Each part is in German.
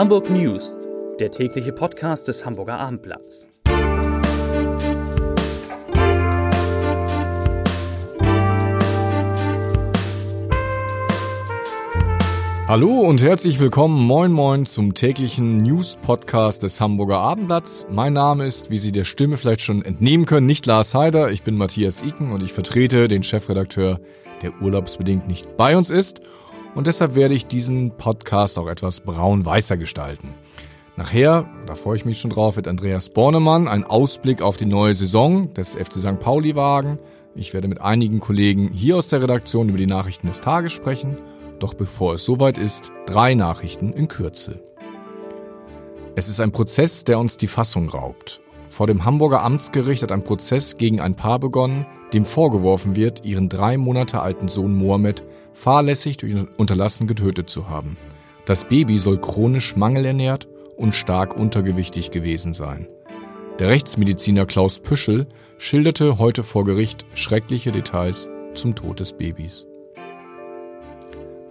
Hamburg News, der tägliche Podcast des Hamburger Abendblatts. Hallo und herzlich willkommen, moin moin, zum täglichen News-Podcast des Hamburger Abendblatts. Mein Name ist, wie Sie der Stimme vielleicht schon entnehmen können, nicht Lars Heider, ich bin Matthias Iken und ich vertrete den Chefredakteur, der urlaubsbedingt nicht bei uns ist. Und deshalb werde ich diesen Podcast auch etwas braun-weißer gestalten. Nachher, da freue ich mich schon drauf, wird Andreas Bornemann einen Ausblick auf die neue Saison des FC St. Pauli wagen. Ich werde mit einigen Kollegen hier aus der Redaktion über die Nachrichten des Tages sprechen – doch bevor es soweit ist, drei Nachrichten in Kürze. Es ist ein Prozess, der uns die Fassung raubt. Vor dem Hamburger Amtsgericht hat ein Prozess gegen ein Paar begonnen, dem vorgeworfen wird, ihren drei Monate alten Sohn Mohammed fahrlässig durch Unterlassen getötet zu haben. Das Baby soll chronisch mangelernährt und stark untergewichtig gewesen sein. Der Rechtsmediziner Klaus Püschel schilderte heute vor Gericht schreckliche Details zum Tod des Babys.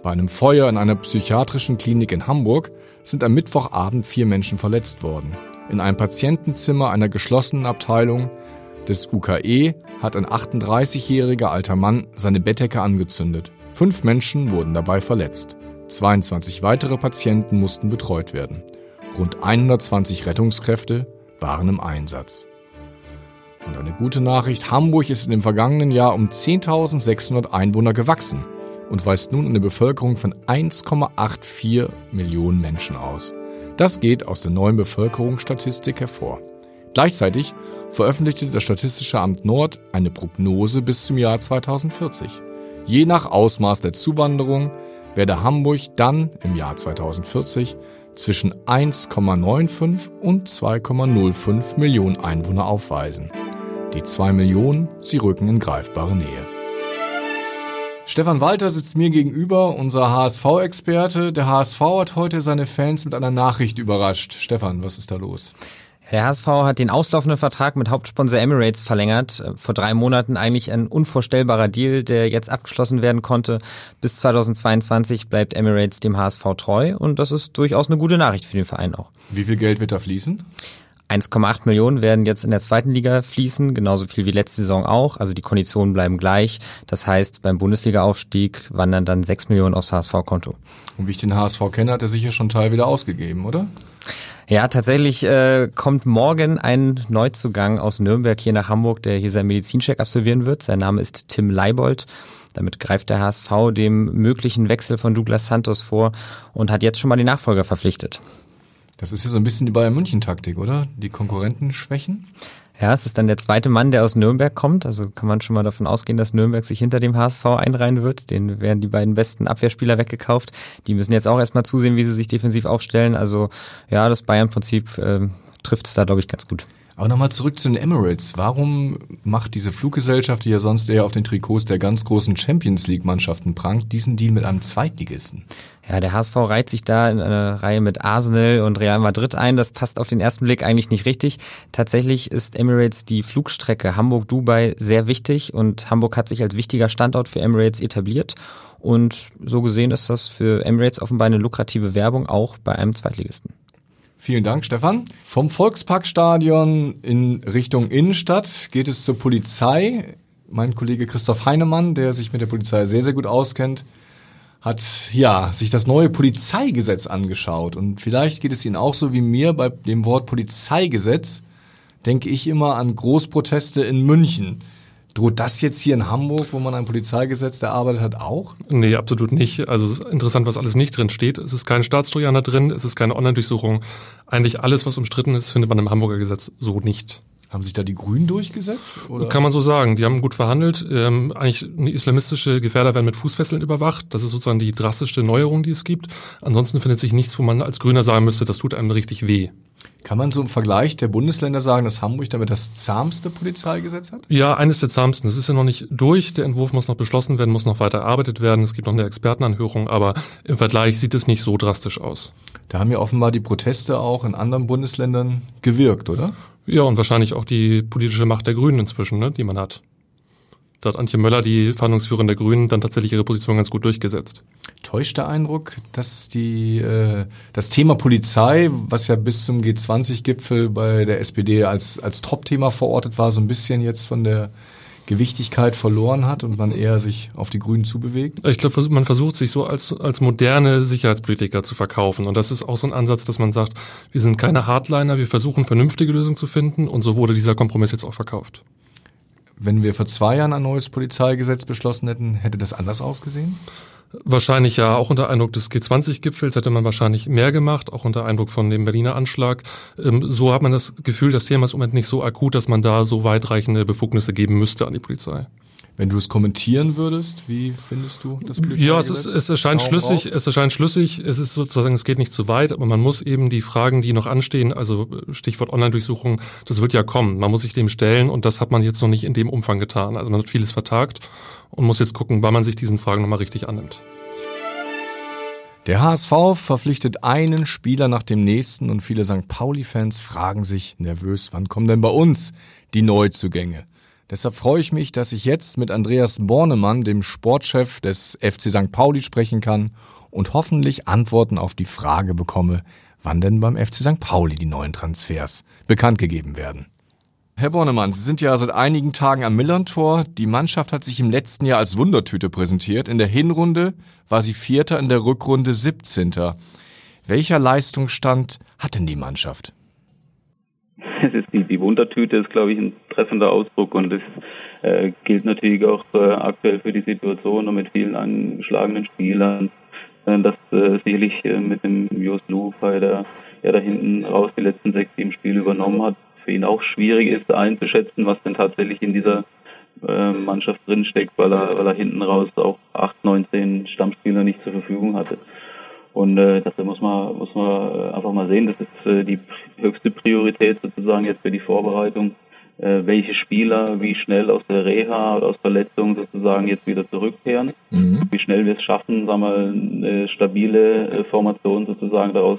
Bei einem Feuer in einer psychiatrischen Klinik in Hamburg sind am Mittwochabend vier Menschen verletzt worden. In einem Patientenzimmer einer geschlossenen Abteilung des UKE hat ein 38-jähriger alter Mann seine Bettdecke angezündet. Fünf Menschen wurden dabei verletzt. 22 weitere Patienten mussten betreut werden. Rund 120 Rettungskräfte waren im Einsatz. Und eine gute Nachricht, Hamburg ist in dem vergangenen Jahr um 10.600 Einwohner gewachsen und weist nun eine Bevölkerung von 1,84 Millionen Menschen aus. Das geht aus der neuen Bevölkerungsstatistik hervor. Gleichzeitig veröffentlichte das Statistische Amt Nord eine Prognose bis zum Jahr 2040. Je nach Ausmaß der Zuwanderung werde Hamburg dann im Jahr 2040 zwischen 1,95 und 2,05 Millionen Einwohner aufweisen. Die 2 Millionen, sie rücken in greifbare Nähe. Stefan Walter sitzt mir gegenüber, unser HSV-Experte. Der HSV hat heute seine Fans mit einer Nachricht überrascht. Stefan, was ist da los? Der HSV hat den auslaufenden Vertrag mit Hauptsponsor Emirates verlängert. Vor drei Monaten eigentlich ein unvorstellbarer Deal, der jetzt abgeschlossen werden konnte. Bis 2022 bleibt Emirates dem HSV treu und das ist durchaus eine gute Nachricht für den Verein auch. Wie viel Geld wird da fließen? 1,8 Millionen werden jetzt in der zweiten Liga fließen, genauso viel wie letzte Saison auch. Also die Konditionen bleiben gleich. Das heißt, beim Bundesliga-Aufstieg wandern dann 6 Millionen aufs HSV-Konto. Und wie ich den HSV kenne, hat er sicher schon Teil wieder ausgegeben, oder? Ja, tatsächlich äh, kommt morgen ein Neuzugang aus Nürnberg hier nach Hamburg, der hier seinen Medizincheck absolvieren wird. Sein Name ist Tim Leibold. Damit greift der HSV dem möglichen Wechsel von Douglas Santos vor und hat jetzt schon mal den Nachfolger verpflichtet. Das ist ja so ein bisschen die Bayern München Taktik, oder? Die Konkurrenten schwächen? Ja, es ist dann der zweite Mann, der aus Nürnberg kommt. Also kann man schon mal davon ausgehen, dass Nürnberg sich hinter dem HSV einreihen wird. Den werden die beiden besten Abwehrspieler weggekauft. Die müssen jetzt auch erstmal zusehen, wie sie sich defensiv aufstellen. Also ja, das Bayern-Prinzip äh, trifft es da, glaube ich, ganz gut. Aber nochmal zurück zu den Emirates. Warum macht diese Fluggesellschaft, die ja sonst eher auf den Trikots der ganz großen Champions League-Mannschaften prangt, diesen Deal mit einem Zweitligisten? Ja, der HSV reiht sich da in eine Reihe mit Arsenal und Real Madrid ein. Das passt auf den ersten Blick eigentlich nicht richtig. Tatsächlich ist Emirates die Flugstrecke Hamburg-Dubai sehr wichtig und Hamburg hat sich als wichtiger Standort für Emirates etabliert. Und so gesehen ist das für Emirates offenbar eine lukrative Werbung auch bei einem Zweitligisten. Vielen Dank, Stefan. Vom Volksparkstadion in Richtung Innenstadt geht es zur Polizei. Mein Kollege Christoph Heinemann, der sich mit der Polizei sehr, sehr gut auskennt, hat ja sich das neue Polizeigesetz angeschaut. Und vielleicht geht es Ihnen auch so wie mir bei dem Wort Polizeigesetz, denke ich immer an Großproteste in München. Droht das jetzt hier in Hamburg, wo man ein Polizeigesetz erarbeitet hat, auch? Nee, absolut nicht. Also es ist interessant, was alles nicht drin steht. Es ist kein Staatstrojaner drin, es ist keine Online-Durchsuchung. Eigentlich alles, was umstritten ist, findet man im Hamburger Gesetz so nicht. Haben sich da die Grünen durchgesetzt? Oder? Kann man so sagen. Die haben gut verhandelt. Ähm, eigentlich islamistische Gefährder werden mit Fußfesseln überwacht. Das ist sozusagen die drastischste Neuerung, die es gibt. Ansonsten findet sich nichts, wo man als Grüner sagen müsste, das tut einem richtig weh. Kann man so im Vergleich der Bundesländer sagen, dass Hamburg damit das zahmste Polizeigesetz hat? Ja, eines der zahmsten. Das ist ja noch nicht durch. Der Entwurf muss noch beschlossen werden, muss noch weiter erarbeitet werden. Es gibt noch eine Expertenanhörung, aber im Vergleich sieht es nicht so drastisch aus. Da haben ja offenbar die Proteste auch in anderen Bundesländern gewirkt, oder? Ja, und wahrscheinlich auch die politische Macht der Grünen inzwischen, ne, die man hat. Da hat Antje Möller, die Verhandlungsführerin der Grünen, dann tatsächlich ihre Position ganz gut durchgesetzt. Täuscht der Eindruck, dass die, äh, das Thema Polizei, was ja bis zum G20-Gipfel bei der SPD als, als Top-Thema verortet war, so ein bisschen jetzt von der Gewichtigkeit verloren hat und man eher sich auf die Grünen zubewegt? Ich glaube, man versucht sich so als, als moderne Sicherheitspolitiker zu verkaufen. Und das ist auch so ein Ansatz, dass man sagt, wir sind keine Hardliner, wir versuchen vernünftige Lösungen zu finden. Und so wurde dieser Kompromiss jetzt auch verkauft. Wenn wir vor zwei Jahren ein neues Polizeigesetz beschlossen hätten, hätte das anders ausgesehen? Wahrscheinlich ja, auch unter Eindruck des G20-Gipfels hätte man wahrscheinlich mehr gemacht, auch unter Eindruck von dem Berliner Anschlag. Ähm, so hat man das Gefühl, das Thema ist im Moment nicht so akut, dass man da so weitreichende Befugnisse geben müsste an die Polizei. Wenn du es kommentieren würdest, wie findest du das Polizeigesetz? Ja, es, ist, es erscheint schlüssig, auf? es erscheint schlüssig, es ist sozusagen, es geht nicht zu weit, aber man muss eben die Fragen, die noch anstehen, also Stichwort Online-Durchsuchung, das wird ja kommen. Man muss sich dem stellen und das hat man jetzt noch nicht in dem Umfang getan. Also man hat vieles vertagt und muss jetzt gucken, wann man sich diesen Fragen nochmal richtig annimmt. Der HSV verpflichtet einen Spieler nach dem nächsten und viele St. Pauli-Fans fragen sich nervös, wann kommen denn bei uns die Neuzugänge? Deshalb freue ich mich, dass ich jetzt mit Andreas Bornemann, dem Sportchef des FC St. Pauli, sprechen kann und hoffentlich Antworten auf die Frage bekomme, wann denn beim FC St. Pauli die neuen Transfers bekannt gegeben werden. Herr Bornemann, Sie sind ja seit einigen Tagen am Millern-Tor. Die Mannschaft hat sich im letzten Jahr als Wundertüte präsentiert. In der Hinrunde war sie Vierter, in der Rückrunde 17. Welcher Leistungsstand hat denn die Mannschaft? es ist die, die Wundertüte ist, glaube ich, ein treffender Ausdruck und das äh, gilt natürlich auch äh, aktuell für die Situation und mit vielen angeschlagenen Spielern, äh, dass äh, sicherlich äh, mit dem Jos Lupai, der ja da hinten raus die letzten sechs, sieben Spiele übernommen hat, für ihn auch schwierig ist einzuschätzen, was denn tatsächlich in dieser äh, Mannschaft drinsteckt, weil er, weil er hinten raus auch acht, neun, zehn Stammspieler nicht zur Verfügung hatte. Und äh, das muss man, muss man äh, einfach mal sehen. Das ist äh, die höchste Priorität sozusagen jetzt für die Vorbereitung. Äh, welche Spieler wie schnell aus der Reha oder aus Verletzung sozusagen jetzt wieder zurückkehren. Mhm. Wie schnell wir es schaffen, sagen wir, eine stabile äh, Formation sozusagen daraus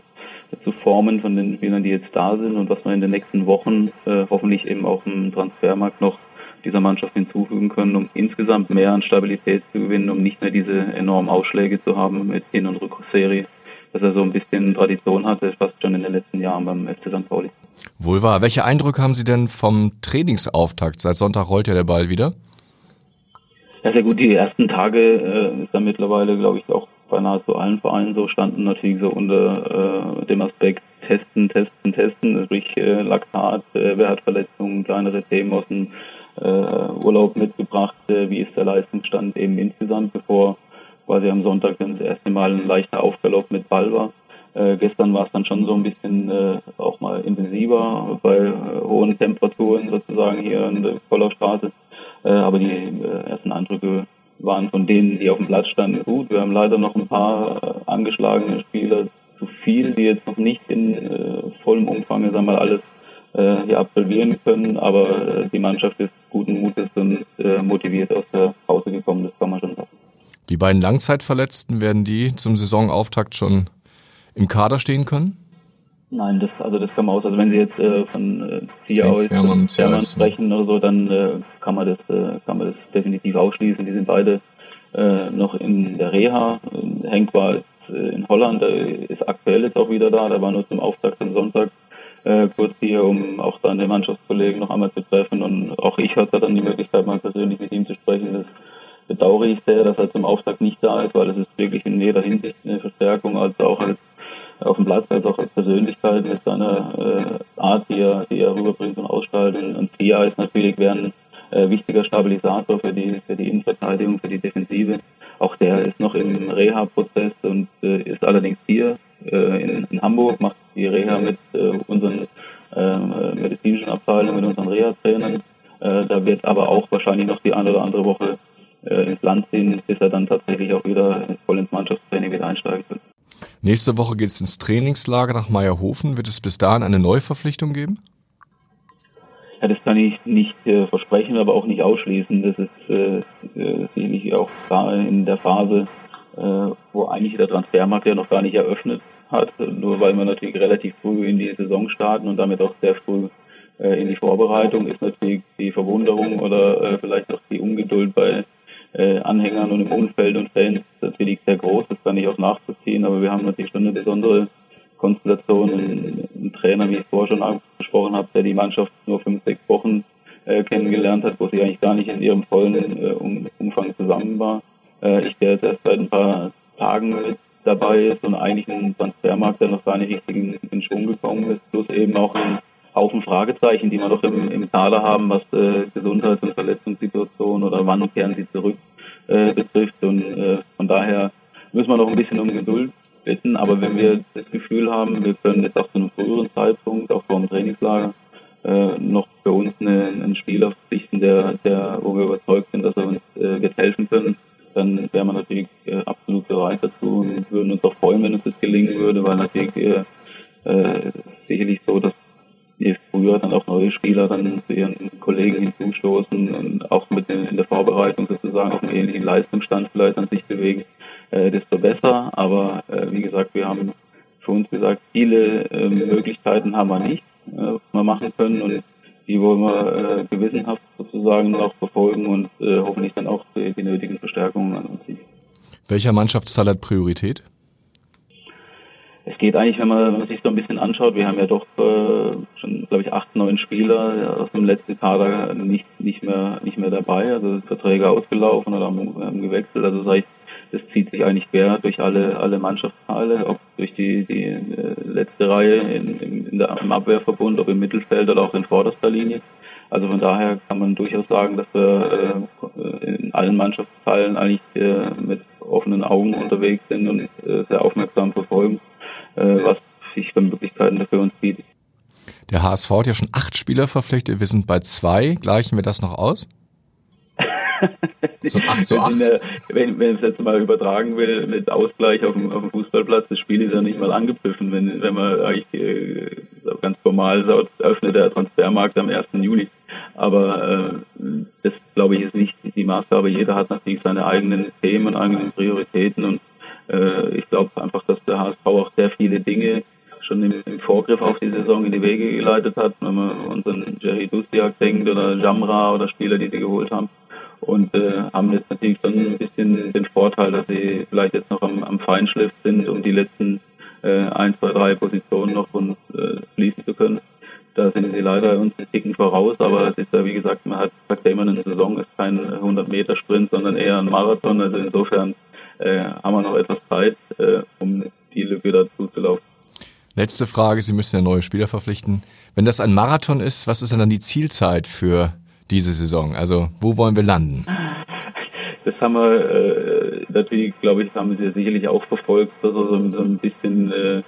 zu formen von den Spielern, die jetzt da sind und was wir in den nächsten Wochen äh, hoffentlich eben auch im Transfermarkt noch dieser Mannschaft hinzufügen können, um insgesamt mehr an Stabilität zu gewinnen, um nicht mehr diese enormen Ausschläge zu haben mit Hin- und Rückserie, dass er so ein bisschen Tradition hatte, fast schon in den letzten Jahren beim FC St. Pauli. Wohl wahr. Welche Eindrücke haben Sie denn vom Trainingsauftakt? Seit Sonntag rollt ja der Ball wieder. Ja, sehr gut. Die ersten Tage äh, ist da mittlerweile, glaube ich, auch bei nahezu allen Vereinen so standen natürlich so unter äh, dem Aspekt testen, testen, testen, sprich äh, Laktat, äh, wer hat Verletzungen, kleinere Themen aus dem äh, Urlaub mitgebracht, äh, wie ist der Leistungsstand eben insgesamt, bevor quasi am Sonntag dann das erste Mal ein leichter Aufverlauf mit Ball war. Äh, gestern war es dann schon so ein bisschen äh, auch mal intensiver bei äh, hohen Temperaturen sozusagen hier in der Voller Straße. Äh, aber die denen, die auf dem Platz standen, gut. Wir haben leider noch ein paar äh, angeschlagene Spieler zu viel, die jetzt noch nicht in äh, vollem Umfang, sagen wir mal, alles äh, hier absolvieren können. Aber äh, die Mannschaft ist guten Mutes und äh, motiviert aus der Pause gekommen, das kann man schon sagen. Die beiden Langzeitverletzten, werden die zum Saisonauftakt schon im Kader stehen können? Nein, das also das kann man aus. Also wenn Sie jetzt äh, von äh, Ziehaus Fährmann, Fährmann sprechen oder so, dann äh, kann man das äh, kann man das definitiv ausschließen. Die sind beide äh, noch in der Reha. Henk war jetzt, äh, in Holland, der ist aktuell jetzt auch wieder da. Der war nur zum Auftakt am Sonntag äh, kurz hier, um auch dann den Mannschaftskollegen noch einmal zu treffen. Und auch ich hatte dann die Möglichkeit, mal persönlich mit ihm zu sprechen. Das bedauere ich sehr, dass er zum Auftakt nicht da ist, weil es ist wirklich in jeder Hinsicht eine Verstärkung, also auch als auf dem Platz, als auch als Persönlichkeit mit seiner äh, Art, die er, die er rüberbringt und ausstrahlt. Und Pia ist natürlich wäre äh, wichtiger Stabilisator für die, für die Innenverteidigung, für die Defensive. Auch der ist noch im Reha-Prozess und äh, ist allerdings hier äh, in, in Hamburg, macht die Reha mit äh, unseren äh, medizinischen Abteilungen, mit unseren Reha-Trainern. Da wird aber auch wahrscheinlich noch die eine oder andere Woche ins Land ziehen, bis er dann tatsächlich auch wieder voll ins Mannschaftstraining wieder einsteigen wird. Nächste Woche geht es ins Trainingslager nach Meierhofen. Wird es bis dahin eine Neuverpflichtung geben? Ja, das kann ich nicht äh, versprechen, aber auch nicht ausschließen. Das ist äh, äh sicherlich auch da in der Phase, äh, wo eigentlich der Transfermarkt ja noch gar nicht eröffnet hat, nur weil wir natürlich relativ früh in die Saison starten und damit auch sehr früh in die Vorbereitung ist natürlich die Verwunderung oder vielleicht auch die Ungeduld bei Anhängern und im Umfeld und Fans natürlich sehr groß. Das kann ich auch nachvollziehen, aber wir haben natürlich schon eine besondere Konstellation. Ein, ein Trainer, wie ich vorher schon angesprochen habe, der die Mannschaft nur fünf, sechs Wochen äh, kennengelernt hat, wo sie eigentlich gar nicht in ihrem vollen äh, Umfang zusammen war. Äh, ich, der jetzt erst seit ein paar Tagen mit dabei ist und eigentlich ein Transfermarkt, der noch gar nicht richtig in, in Schwung gekommen ist, plus eben auch ein Haufen Fragezeichen, die wir noch im, im Taler haben, was äh, Gesundheits- und Verletzungssituation oder wann kehren sie zurück äh, betrifft. Und äh, von daher müssen wir noch ein bisschen um Geduld bitten. Aber wenn wir das Gefühl haben, wir können jetzt auch zu einem früheren Zeitpunkt, auch vor dem Trainingslager, äh, noch für uns eine, einen Spieler verpflichten, der, der, wo wir überzeugt sind, dass er uns äh, wird helfen können, dann wären wir natürlich äh, absolut bereit dazu und würden uns auch freuen, wenn uns das gelingen würde, weil natürlich äh, die, nötigen Verstärkungen an uns ziehen. Welcher Mannschaftsteil hat Priorität? Es geht eigentlich, wenn man, wenn man sich so ein bisschen anschaut, wir haben ja doch äh, schon, glaube ich, acht, neun Spieler aus dem letzten Kader nicht, nicht mehr nicht mehr dabei, also Verträge ausgelaufen oder haben, haben gewechselt. Also ich, das zieht sich eigentlich quer durch alle alle Mannschaftsteile, ob durch die die äh, letzte Reihe in, in der, im Abwehrverbund, ob im Mittelfeld oder auch in vorderster Linie. Also von daher kann man durchaus sagen, dass wir äh, in allen Mannschaftsteilen eigentlich äh, mit offenen Augen unterwegs sind und äh, sehr aufmerksam verfolgen, was sich für Möglichkeiten dafür uns bietet. Der HSV hat ja schon acht Spieler verpflichtet, wir sind bei zwei. Gleichen wir das noch aus? So 8 zu 8. Der, wenn, wenn es jetzt mal übertragen will, mit Ausgleich auf dem, auf dem Fußballplatz, das Spiel ist ja nicht mal angepfiffen, wenn, wenn man eigentlich äh, ganz formal sagt, öffnet der Transfermarkt am 1. Juli. Aber äh, das, glaube ich, ist nicht die Maßgabe. Jeder hat natürlich seine eigenen Themen, eigenen Prioritäten und äh, ich glaube einfach, dass der HSV auch sehr viele Dinge schon im, im, Vorgriff auf die Saison in die Wege geleitet hat, wenn man unseren Jerry Dustiak denkt oder Jamra oder Spieler, die sie geholt haben und äh, haben jetzt natürlich schon ein bisschen den Vorteil, dass sie vielleicht jetzt noch am, am Feinschliff sind, um die letzten äh, ein, zwei, drei Positionen noch uns äh, schließen zu können. Da sind sie leider uns ein Ticken voraus, aber es ist ja, wie gesagt, man hat sagt ja immer, eine Saison ist kein 100-Meter-Sprint, sondern eher ein Marathon. Also insofern äh, haben wir noch etwas Zeit, äh, um die Lücke dazu zu laufen. Letzte Frage, Sie müssen ja neue Spieler verpflichten. Wenn das ein Marathon ist, was ist denn dann die Zielzeit für diese Saison? Also wo wollen wir landen? Das haben wir äh, natürlich, glaube ich, haben Sie sicherlich auch verfolgt, also so, so ein bisschen, äh,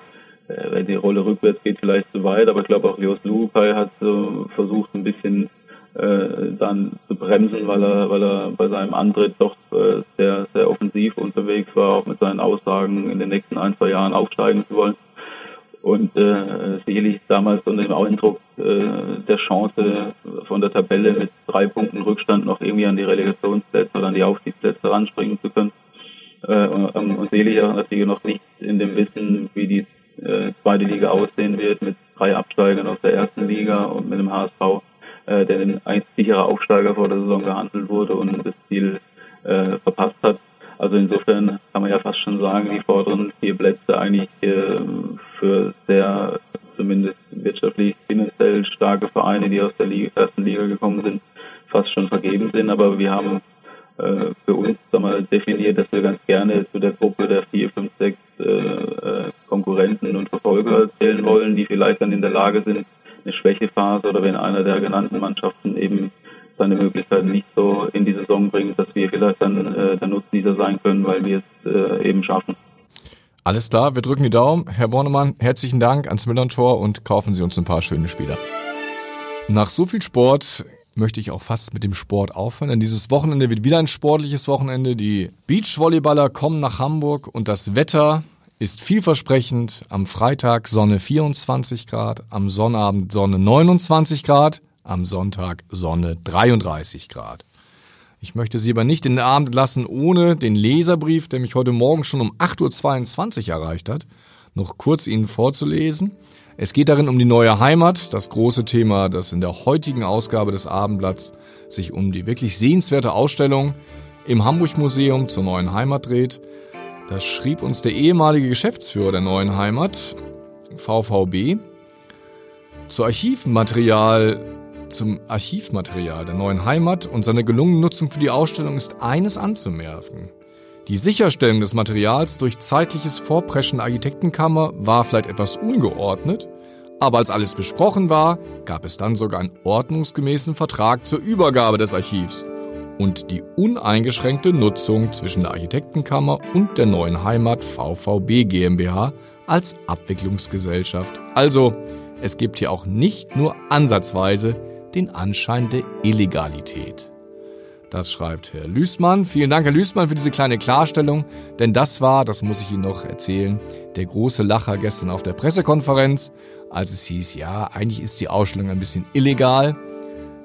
wenn die Rolle rückwärts geht, vielleicht zu weit, aber ich glaube auch Leos Lupai hat so versucht, ein bisschen äh, dann zu bremsen, weil er, weil er bei seinem Antritt doch äh, sehr, sehr offensiv unterwegs war, auch mit seinen Aussagen in den nächsten ein, zwei Jahren aufsteigen zu wollen und äh, sicherlich damals unter dem Eindruck äh, der Chance von der Tabelle mit drei Punkten Rückstand noch irgendwie an die Relegationsplätze oder an die Aufstiegsplätze ranspringen zu können. Äh, und, und sicherlich auch natürlich noch nicht in dem Wissen, wie die äh, zweite Liga aussehen wird mit drei Absteigern aus der ersten Liga und mit dem HSV, äh, der den einzig sicherer Aufsteiger vor der Saison gehandelt wurde und das Ziel äh, verpasst hat. Also insofern kann man ja fast schon sagen, die vorderen vier Plätze eigentlich äh, für sehr zumindest wirtschaftlich finanziell starke Vereine, die aus der Liga, ersten Liga gekommen sind, fast schon vergeben sind. Aber wir haben Lage sind, eine Schwächephase oder wenn einer der genannten Mannschaften eben seine Möglichkeiten nicht so in die Saison bringt, dass wir vielleicht dann äh, der Nutznießer sein können, weil wir es äh, eben schaffen. Alles klar, wir drücken die Daumen. Herr Bornemann, herzlichen Dank ans Millern-Tor und kaufen Sie uns ein paar schöne Spieler. Nach so viel Sport möchte ich auch fast mit dem Sport aufhören, denn dieses Wochenende wird wieder ein sportliches Wochenende. Die Beachvolleyballer kommen nach Hamburg und das Wetter ist vielversprechend. Am Freitag Sonne 24 Grad, am Sonnabend Sonne 29 Grad am Sonntag Sonne 33 Grad. Ich möchte Sie aber nicht in den Abend lassen, ohne den Leserbrief, der mich heute Morgen schon um 8.22 Uhr erreicht hat, noch kurz Ihnen vorzulesen. Es geht darin um die neue Heimat, das große Thema, das in der heutigen Ausgabe des Abendblatts sich um die wirklich sehenswerte Ausstellung im Hamburg Museum zur neuen Heimat dreht. Das schrieb uns der ehemalige Geschäftsführer der neuen Heimat, VVB, zu Archivmaterial zum Archivmaterial der neuen Heimat und seine gelungene Nutzung für die Ausstellung ist eines anzumerken. Die Sicherstellung des Materials durch zeitliches Vorpreschen der Architektenkammer war vielleicht etwas ungeordnet, aber als alles besprochen war, gab es dann sogar einen ordnungsgemäßen Vertrag zur Übergabe des Archivs und die uneingeschränkte Nutzung zwischen der Architektenkammer und der neuen Heimat VVB GmbH als Abwicklungsgesellschaft. Also, es gibt hier auch nicht nur ansatzweise den Anschein der Illegalität. Das schreibt Herr Lüßmann. Vielen Dank, Herr Lüßmann, für diese kleine Klarstellung, denn das war, das muss ich Ihnen noch erzählen, der große Lacher gestern auf der Pressekonferenz, als es hieß, ja, eigentlich ist die Ausstellung ein bisschen illegal.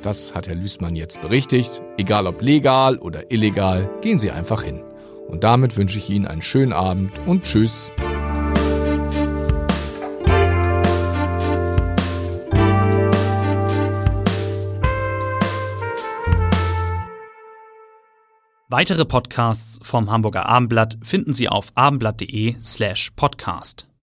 Das hat Herr Lüßmann jetzt berichtigt. Egal ob legal oder illegal, gehen Sie einfach hin. Und damit wünsche ich Ihnen einen schönen Abend und Tschüss. Weitere Podcasts vom Hamburger Abendblatt finden Sie auf abendblatt.de slash podcast.